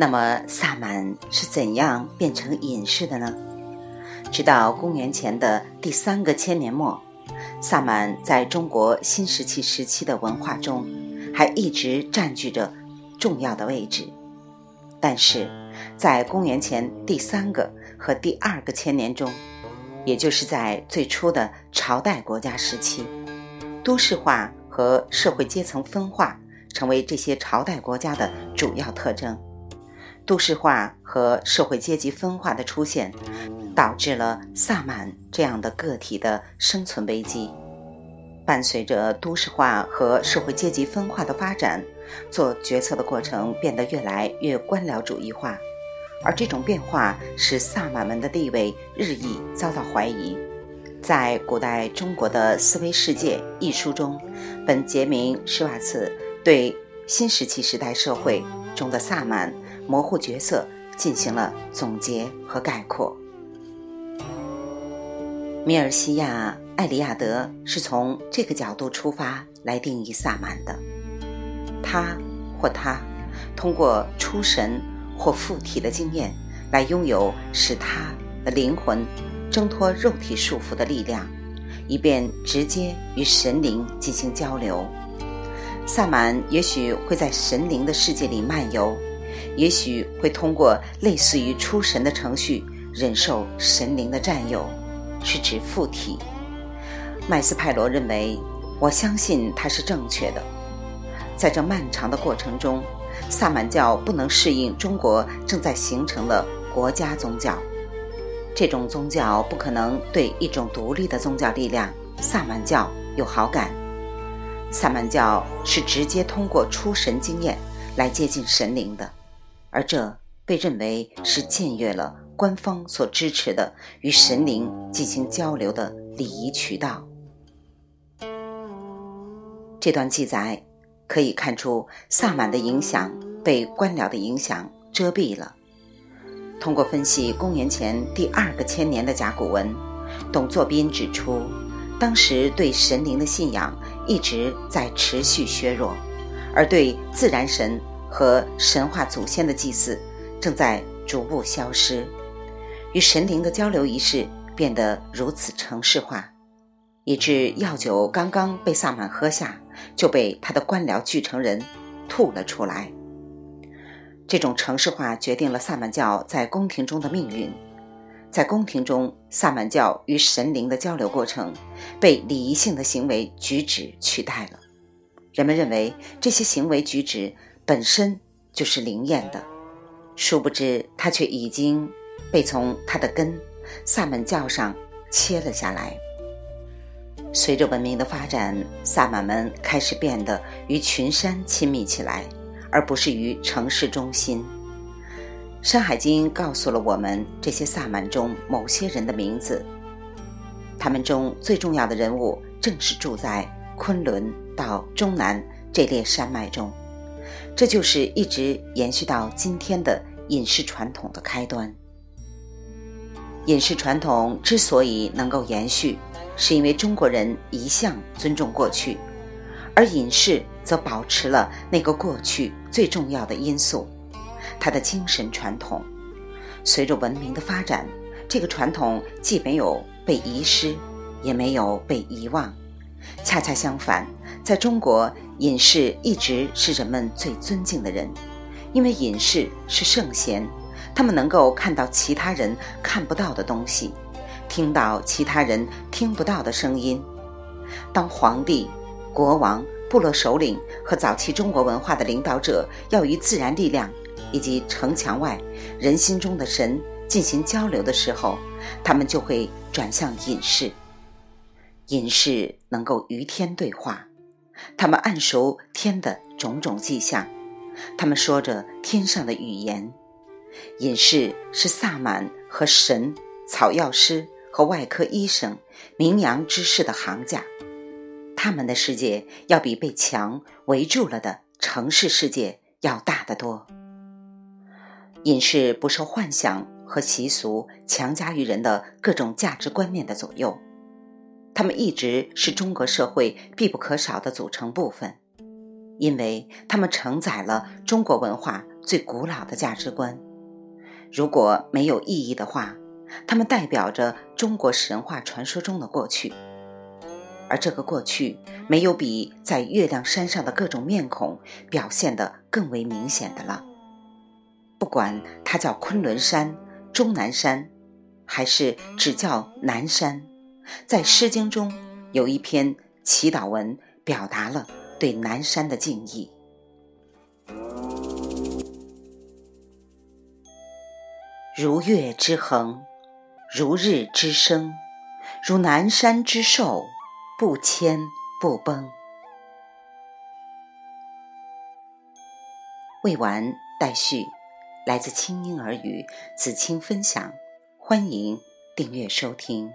那么，萨满是怎样变成隐士的呢？直到公元前的第三个千年末，萨满在中国新石器时期的文化中还一直占据着重要的位置。但是，在公元前第三个和第二个千年中，也就是在最初的朝代国家时期，都市化和社会阶层分化成为这些朝代国家的主要特征。都市化和社会阶级分化的出现，导致了萨满这样的个体的生存危机。伴随着都市化和社会阶级分化的发展，做决策的过程变得越来越官僚主义化，而这种变化使萨满们的地位日益遭到怀疑。在古代中国的《思维世界》一书中，本杰明·施瓦茨对新石器时代社会中的萨满。模糊角色进行了总结和概括。米尔西亚·艾利亚德是从这个角度出发来定义萨满的。他或他通过出神或附体的经验，来拥有使他的灵魂挣脱肉体束缚的力量，以便直接与神灵进行交流。萨满也许会在神灵的世界里漫游。也许会通过类似于出神的程序忍受神灵的占有，是指附体。麦斯派罗认为，我相信他是正确的。在这漫长的过程中，萨满教不能适应中国正在形成的国家宗教。这种宗教不可能对一种独立的宗教力量——萨满教有好感。萨满教是直接通过出神经验来接近神灵的。而这被认为是僭越了官方所支持的与神灵进行交流的礼仪渠道。这段记载可以看出，萨满的影响被官僚的影响遮蔽了。通过分析公元前第二个千年的甲骨文，董作宾指出，当时对神灵的信仰一直在持续削弱，而对自然神。和神话祖先的祭祀正在逐步消失，与神灵的交流仪式变得如此城市化，以致药酒刚刚被萨满喝下，就被他的官僚继承人吐了出来。这种城市化决定了萨满教在宫廷中的命运。在宫廷中，萨满教与神灵的交流过程被礼仪性的行为举止取代了。人们认为这些行为举止。本身就是灵验的，殊不知它却已经被从它的根——萨满教上切了下来。随着文明的发展，萨满们开始变得与群山亲密起来，而不是与城市中心。《山海经》告诉了我们这些萨满中某些人的名字，他们中最重要的人物正是住在昆仑到中南这列山脉中。这就是一直延续到今天的隐士传统的开端。隐士传统之所以能够延续，是因为中国人一向尊重过去，而隐士则保持了那个过去最重要的因素——他的精神传统。随着文明的发展，这个传统既没有被遗失，也没有被遗忘。恰恰相反，在中国。隐士一直是人们最尊敬的人，因为隐士是圣贤，他们能够看到其他人看不到的东西，听到其他人听不到的声音。当皇帝、国王、部落首领和早期中国文化的领导者要与自然力量以及城墙外人心中的神进行交流的时候，他们就会转向隐士。隐士能够与天对话。他们谙熟天的种种迹象，他们说着天上的语言。隐士是萨满和神、草药师和外科医生、名扬之士的行家，他们的世界要比被墙围住了的城市世界要大得多。隐士不受幻想和习俗强加于人的各种价值观念的左右。他们一直是中国社会必不可少的组成部分。因为它们承载了中国文化最古老的价值观。如果没有意义的话，它们代表着中国神话传说中的过去。而这个过去，没有比在月亮山上的各种面孔表现得更为明显的了。不管它叫昆仑山、终南山，还是只叫南山，在《诗经》中有一篇祈祷文，表达了对南山的敬意。如月之恒，如日之升，如南山之寿，不迁不崩。未完待续，来自清音儿语子清分享，欢迎订阅收听。